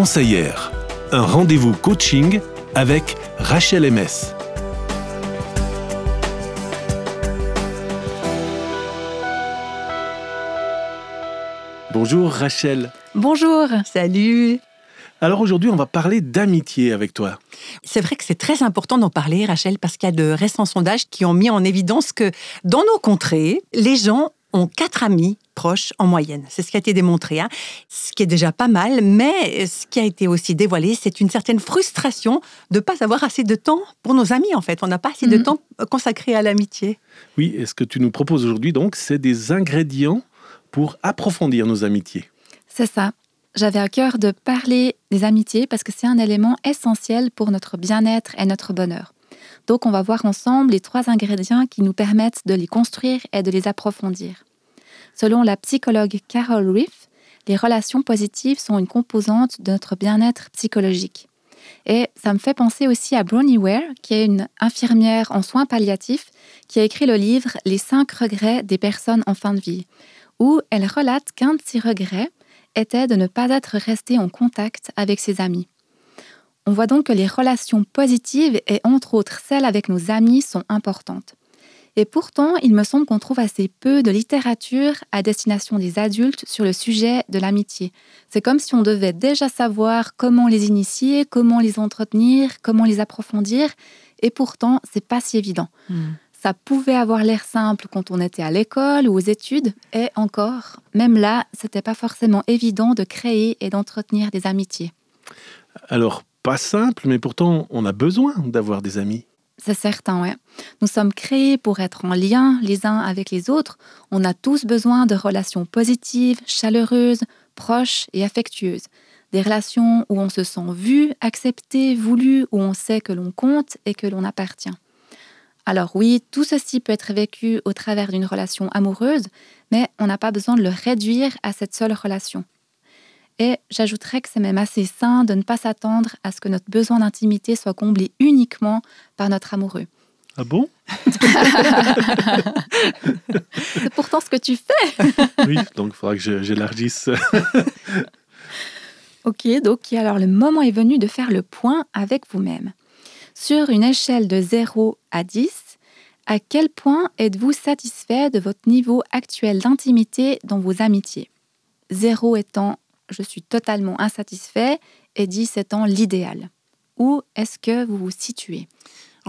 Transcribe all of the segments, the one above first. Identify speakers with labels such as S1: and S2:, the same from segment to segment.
S1: conseillère. Un rendez-vous coaching avec Rachel MS. Bonjour Rachel.
S2: Bonjour. Salut.
S1: Alors aujourd'hui, on va parler d'amitié avec toi.
S2: C'est vrai que c'est très important d'en parler, Rachel, parce qu'il y a de récents sondages qui ont mis en évidence que dans nos contrées, les gens ont quatre amis proches en moyenne. C'est ce qui a été démontré, hein. ce qui est déjà pas mal, mais ce qui a été aussi dévoilé, c'est une certaine frustration de ne pas avoir assez de temps pour nos amis, en fait. On n'a pas assez de mhm. temps consacré à l'amitié.
S1: Oui, et ce que tu nous proposes aujourd'hui, donc, c'est des ingrédients pour approfondir nos amitiés.
S3: C'est ça j'avais à cœur de parler des amitiés parce que c'est un élément essentiel pour notre bien-être et notre bonheur. Donc on va voir ensemble les trois ingrédients qui nous permettent de les construire et de les approfondir. Selon la psychologue Carol Reef, les relations positives sont une composante de notre bien-être psychologique. Et ça me fait penser aussi à Bronnie Ware, qui est une infirmière en soins palliatifs, qui a écrit le livre Les cinq regrets des personnes en fin de vie, où elle relate qu'un de ses regrets était de ne pas être resté en contact avec ses amis. On voit donc que les relations positives et entre autres celles avec nos amis sont importantes. Et pourtant, il me semble qu'on trouve assez peu de littérature à destination des adultes sur le sujet de l'amitié. C'est comme si on devait déjà savoir comment les initier, comment les entretenir, comment les approfondir, et pourtant, c'est pas si évident. Hmm. Ça pouvait avoir l'air simple quand on était à l'école ou aux études, et encore, même là, c'était pas forcément évident de créer et d'entretenir des amitiés.
S1: Alors, pas simple, mais pourtant, on a besoin d'avoir des amis.
S3: C'est certain, ouais. Nous sommes créés pour être en lien les uns avec les autres. On a tous besoin de relations positives, chaleureuses, proches et affectueuses. Des relations où on se sent vu, accepté, voulu, où on sait que l'on compte et que l'on appartient. Alors oui, tout ceci peut être vécu au travers d'une relation amoureuse, mais on n'a pas besoin de le réduire à cette seule relation. Et j'ajouterais que c'est même assez sain de ne pas s'attendre à ce que notre besoin d'intimité soit comblé uniquement par notre amoureux.
S1: Ah bon?
S3: C'est pourtant ce que tu fais.
S1: oui, donc il faudra que j'élargisse.
S3: ok, donc alors le moment est venu de faire le point avec vous-même. Sur une échelle de 0 à 10, à quel point êtes-vous satisfait de votre niveau actuel d'intimité dans vos amitiés? 0 étant je suis totalement insatisfait et 10 étant l'idéal. Où est-ce que vous vous situez?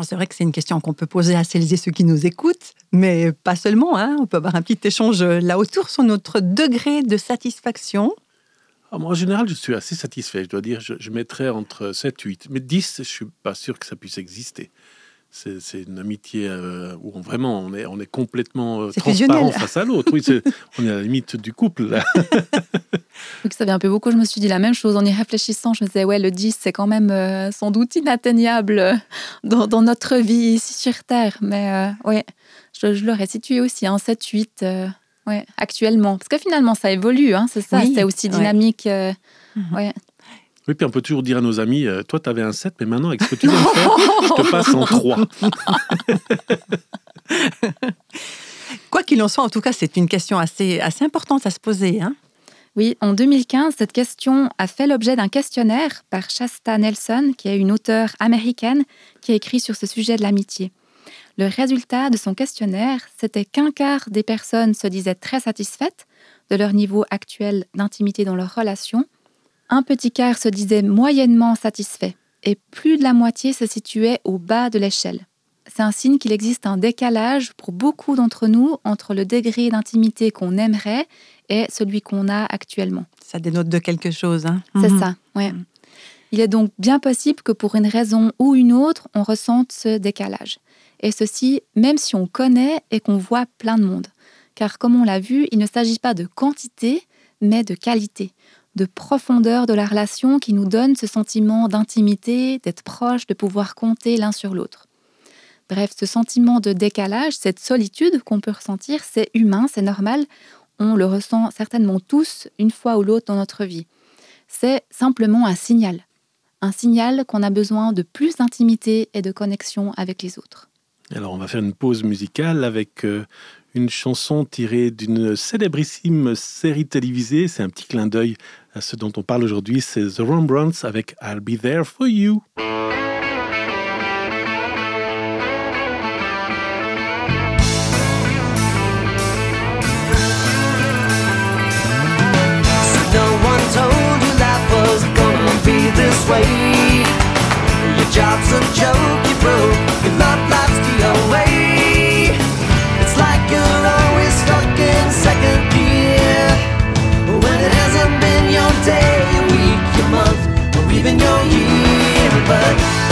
S2: C'est vrai que c'est une question qu'on peut poser à celles et ceux qui nous écoutent, mais pas seulement. Hein. On peut avoir un petit échange là autour sur notre degré de satisfaction
S1: ah, en général, je suis assez satisfait. Je dois dire, je, mettrais entre 7 et 8. Mais 10, je ne suis pas sûr que ça puisse exister. C'est une amitié euh, où on, vraiment on est, on est complètement euh, transparent face à l'autre. Oui, on est à la limite du couple. Là.
S3: ça vient un peu beaucoup. Je me suis dit la même chose en y réfléchissant. Je me disais, ouais, le 10, c'est quand même euh, sans doute inatteignable dans, notre vie ici sur Terre. Mais ouais, je, je l'aurais situé aussi en 7-8 ouais, actuellement Parce que finalement, ça évolue, hein, c'est ça, c'est aussi dynamique. Euh,
S1: mhm. ouais. Oui, puis on peut toujours dire à nos amis, euh, toi, tu avais un 7, mais maintenant, avec ce que tu viens de faire, je te passe en 3.
S2: Quoi qu'il en soit, en tout cas, c'est une question assez, assez importante à se poser. Hein
S3: oui, en 2015, cette question a fait l'objet d'un questionnaire par Shasta Nelson, qui est une auteure américaine qui a écrit sur ce sujet de l'amitié. Le résultat de son questionnaire, c'était qu'un quart des personnes se disaient très satisfaites de leur niveau actuel d'intimité dans leur relation, un petit quart se disait moyennement satisfait, et plus de la moitié se situait au bas de l'échelle. C'est un signe qu'il existe un décalage pour beaucoup d'entre nous entre le degré d'intimité qu'on aimerait et celui qu'on a actuellement.
S2: Ça dénote de quelque chose. Hein
S3: C'est mhm. ça, oui. Il est donc bien possible que pour une raison ou une autre, on ressente ce décalage. Et ceci, même si on connaît et qu'on voit plein de monde. Car comme on l'a vu, il ne s'agit pas de quantité, mais de qualité, de profondeur de la relation qui nous donne ce sentiment d'intimité, d'être proche, de pouvoir compter l'un sur l'autre. Bref, ce sentiment de décalage, cette solitude qu'on peut ressentir, c'est humain, c'est normal. On le ressent certainement tous une fois ou l'autre dans notre vie. C'est simplement un signal. Un signal qu'on a besoin de plus d'intimité et de connexion avec les autres.
S1: Alors on va faire une pause musicale avec euh, une chanson tirée d'une célébrissime série télévisée. C'est un petit clin d'œil ce dont on parle aujourd'hui. C'est The Rembrandts avec I'll Be There For You. Your job's a joke, you broke, your love life's the away. Even your year, but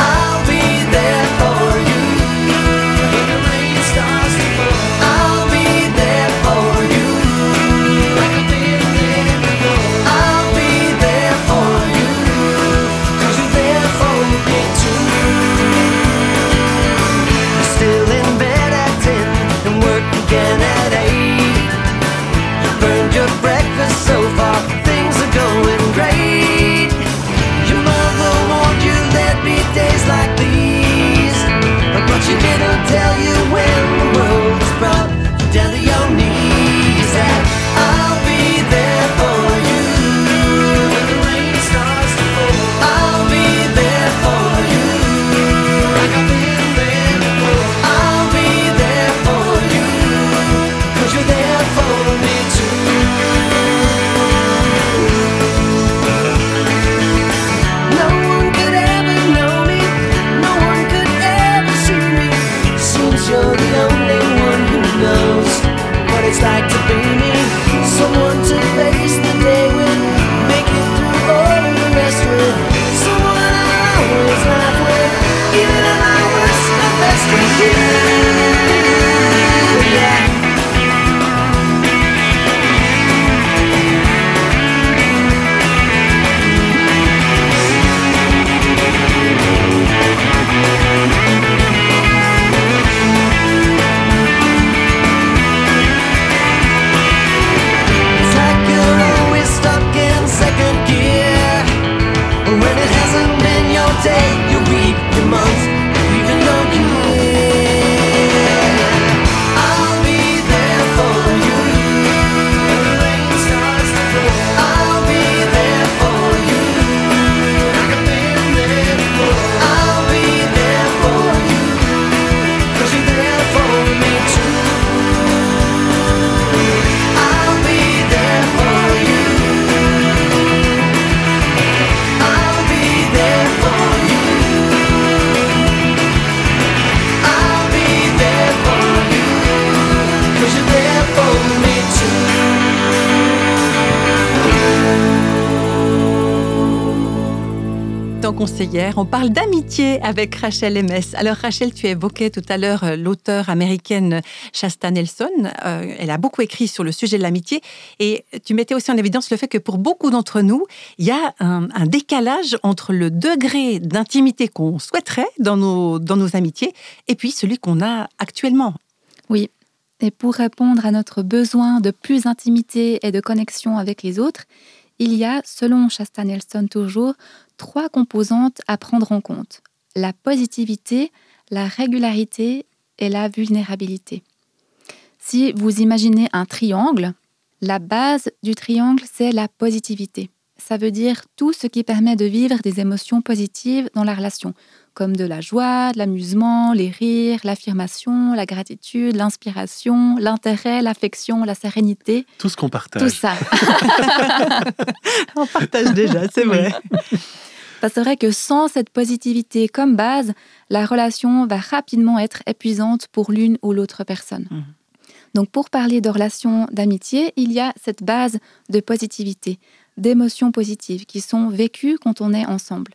S2: conseillère, on parle d'amitié avec Rachel MS. Alors Rachel, tu évoquais tout à l'heure euh, l'auteure américaine Shasta Nelson. Euh, elle a beaucoup écrit sur le sujet de l'amitié et tu mettais aussi en évidence le fait que pour beaucoup d'entre nous, il y a un, un décalage entre le degré d'intimité qu'on souhaiterait dans nos, dans nos amitiés et puis celui qu'on a actuellement.
S3: Oui. Et pour répondre à notre besoin de plus d'intimité et de connexion avec les autres, il y a, selon Shasta Nelson toujours, trois composantes à prendre en compte. La positivité, la régularité et la vulnérabilité. Si vous imaginez un triangle, la base du triangle, c'est la positivité. Ça veut dire tout ce qui permet de vivre des émotions positives dans la relation, comme de la joie, de l'amusement, les rires, l'affirmation, la gratitude, l'inspiration, l'intérêt, l'affection, la sérénité.
S1: Tout ce qu'on partage.
S3: Tout ça.
S2: On partage déjà, c'est vrai.
S3: Parce que c'est vrai que sans cette positivité comme base, la relation va rapidement être épuisante pour l'une ou l'autre personne.
S2: Mhm.
S3: Donc pour parler de relations d'amitié, il y a cette base de positivité, d'émotions positives qui sont vécues quand on est ensemble.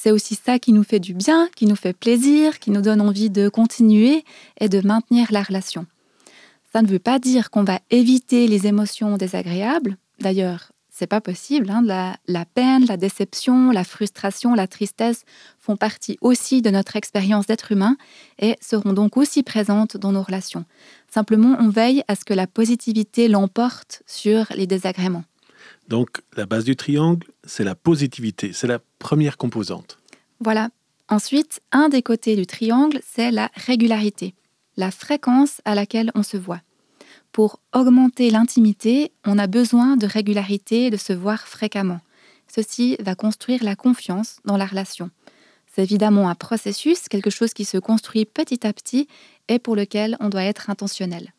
S3: C'est aussi ça qui nous fait du bien, qui nous fait plaisir, qui nous donne envie de continuer et de maintenir la relation. Ça ne veut pas dire qu'on va éviter les émotions désagréables. D'ailleurs, c'est pas possible. hein. La, la peine, la déception, la frustration, la tristesse font partie aussi de notre expérience d'être humain et seront donc aussi présentes dans nos relations. Simplement, on veille à ce que la positivité l'emporte sur les désagréments.
S1: Donc, la base du triangle, c'est la positivité. C'est la première composante.
S3: Voilà. Ensuite, un des côtés du triangle, c'est la régularité, la fréquence à laquelle on se voit. pour augmenter l'intimité, on a besoin de régularité, de se voir fréquemment. Ceci va construire la confiance dans la relation. C'est évidemment un processus, quelque chose qui se construit petit à petit et pour lequel on doit être intentionnel.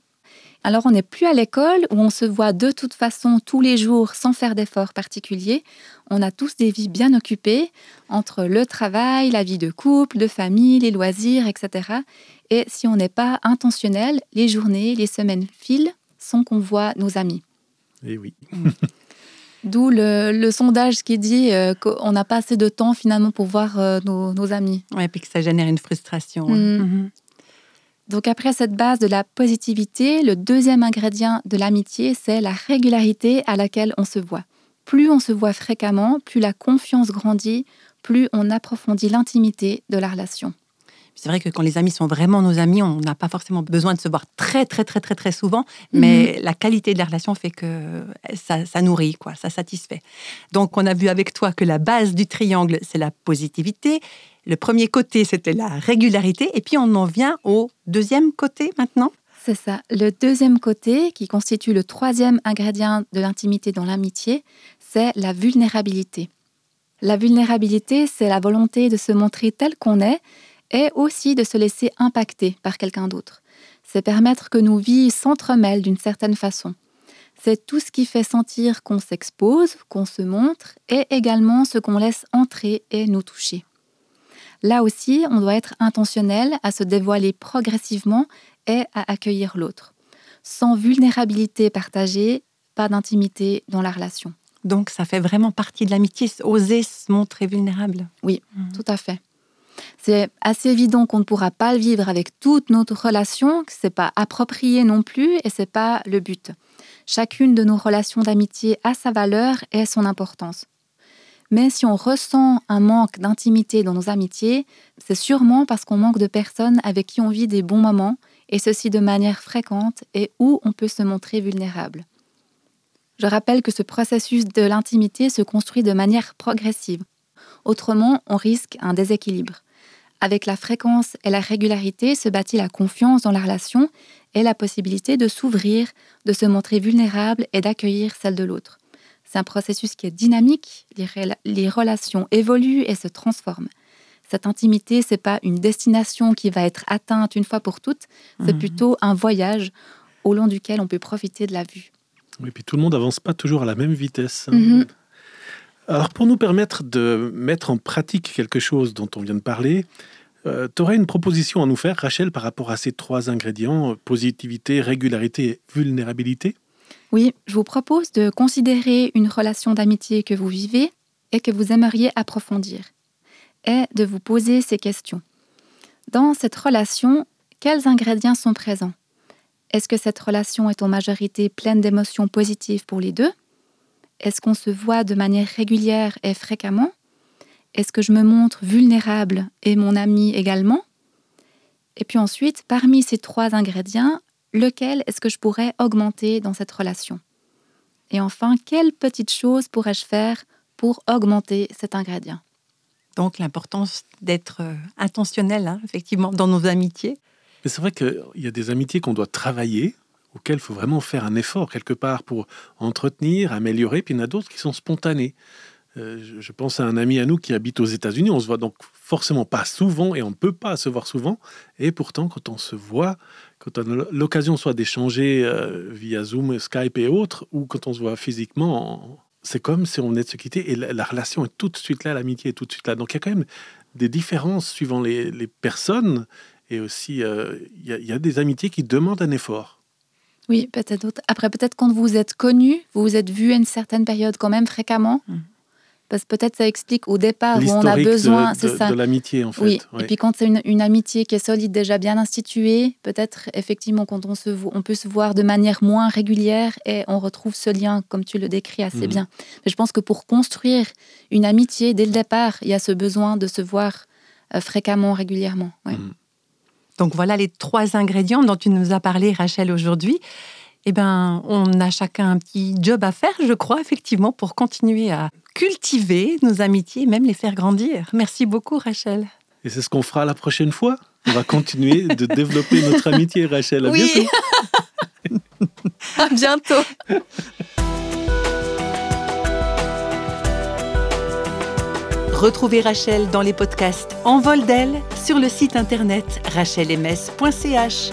S3: Alors on n'est plus à l'école où on se voit de toute façon tous les jours sans faire d'efforts particuliers. On a tous des vies bien occupées entre le travail, la vie de couple, de famille, les loisirs, etc. Et si on n'est pas intentionnel, les journées, les semaines filent sans qu'on voit nos amis.
S4: Et eh oui.
S3: D'où le, sondage qui dit euh, qu'on n'a pas assez de temps finalement pour voir euh, nos, amis.
S2: Oui, et puis que ça génère une frustration. Hein.
S3: Mm. Donc après cette base de la positivité, le deuxième ingrédient de l'amitié, c'est la régularité à laquelle on se voit. Plus on se voit fréquemment, plus la confiance grandit, plus on approfondit l'intimité de la relation.
S2: C'est vrai que quand les amis sont vraiment nos amis, on n'a pas forcément besoin de se voir très, très, très, très, très souvent, mais mhm. la qualité de la relation fait que ça, ça, nourrit, quoi, ça satisfait. Donc, on a vu avec toi que la base du triangle, c'est la positivité. Le premier côté, c'était la régularité. Et puis, on en vient au deuxième côté maintenant.
S3: C'est ça. Le deuxième côté, qui constitue le troisième ingrédient de l'intimité dans l'amitié, c'est la vulnérabilité. La vulnérabilité, c'est la volonté de se montrer tel qu'on est et aussi de se laisser impacter par quelqu'un d'autre. C'est permettre que nos vies s'entremêlent d'une certaine façon. C'est tout ce qui fait sentir qu'on s'expose, qu'on se montre, et également ce qu'on laisse entrer et nous toucher. Là aussi, on doit être intentionnel à se dévoiler progressivement et à accueillir l'autre. Sans vulnérabilité partagée, pas d'intimité dans la relation.
S2: Donc ça fait vraiment partie de l'amitié, oser se montrer vulnérable.
S3: Oui, mmh. tout à fait. C'est assez évident qu'on ne pourra pas le vivre avec toute notre relation, que c'est pas approprié non plus et c'est pas le but. Chacune de nos relations d'amitié a sa valeur et son importance. Mais si on ressent un manque d'intimité dans nos amitiés, c'est sûrement parce qu'on manque de personnes avec qui on vit des bons moments, et ceci de manière fréquente, et où on peut se montrer vulnérable. Je rappelle que ce processus de l'intimité se construit de manière progressive. Autrement, on risque un déséquilibre. Avec la fréquence et la régularité se bâtit la confiance dans la relation et la possibilité de s'ouvrir, de se montrer vulnérable et d'accueillir celle de l'autre. C'est un processus qui est dynamique, les, relations évoluent et se transforment. Cette intimité, c'est pas une destination qui va être atteinte une fois pour toutes, c'est mhm. plutôt un voyage au long duquel on peut profiter de la vue.
S4: Oui, puis tout le monde n'avance pas toujours à la même vitesse. Mhm. Alors, pour nous permettre de mettre en pratique quelque chose dont on vient de parler, euh, tu aurais une proposition à nous faire, Rachel, par rapport à ces trois ingrédients, positivité, régularité et vulnérabilité?
S3: Oui, je vous propose de considérer une relation d'amitié que vous vivez et que vous aimeriez approfondir, et de vous poser ces questions. Dans cette relation, quels ingrédients sont présents? Est-ce que cette relation est en majorité pleine d'émotions positives pour les deux? Est-ce qu'on se voit de manière régulière et fréquemment? Est-ce que je me montre vulnérable et mon ami également? Et puis ensuite, parmi ces trois ingrédients, lequel est-ce que je pourrais augmenter dans cette relation? Et enfin, quelle petite chose pourrais-je faire pour augmenter cet ingrédient?
S2: Donc l'importance d'être euh, intentionnel, hein, effectivement, dans nos amitiés.
S4: Mais c'est vrai qu'il y a des amitiés qu'on doit travailler, auxquelles il faut vraiment faire un effort quelque part pour entretenir, améliorer, puis il y en a d'autres qui sont spontanées. Euh, je pense à un ami à nous qui habite aux États-Unis. On se voit donc forcément pas souvent et on ne peut pas se voir souvent. Et pourtant, quand on se voit, quand on a l'occasion soit d'échanger euh, via Zoom, Skype et autres, ou quand on se voit physiquement, c'est comme si on venait de se quitter et la, relation est tout de suite là, l'amitié est tout de suite là. Donc il y a quand même des différences suivant les, personnes et aussi euh, il y, a des amitiés qui demandent un effort.
S3: Oui, peut-être d'autres. Après, peut-être quand vous êtes connu, vous vous êtes vu à une certaine période quand même fréquemment. Mmh. Parce que peut-être ça explique au départ où on a besoin,
S4: c'est ça. De l'amitié en fait.
S3: Oui. Et puis quand c'est une, amitié qui est solide, déjà bien instituée, peut-être effectivement quand on se on peut se voir de manière moins régulière et on retrouve ce lien comme tu le décris assez mhm. bien. Mais je pense que pour construire une amitié dès le départ, il y a ce besoin de se voir euh, fréquemment, régulièrement. Mhm.
S2: Donc voilà les trois ingrédients dont tu nous as parlé, Rachel, aujourd'hui eh ben, on a chacun un petit job à faire, je crois, effectivement, pour continuer à cultiver nos amitiés, même les faire grandir. Merci beaucoup, Rachel.
S4: Et c'est ce qu'on fera la prochaine fois. On va continuer de développer notre amitié, Rachel. À oui. bientôt.
S3: à bientôt.
S2: Retrouvez Rachel dans les podcasts En vol d'elle sur le site internet rachelms.ch.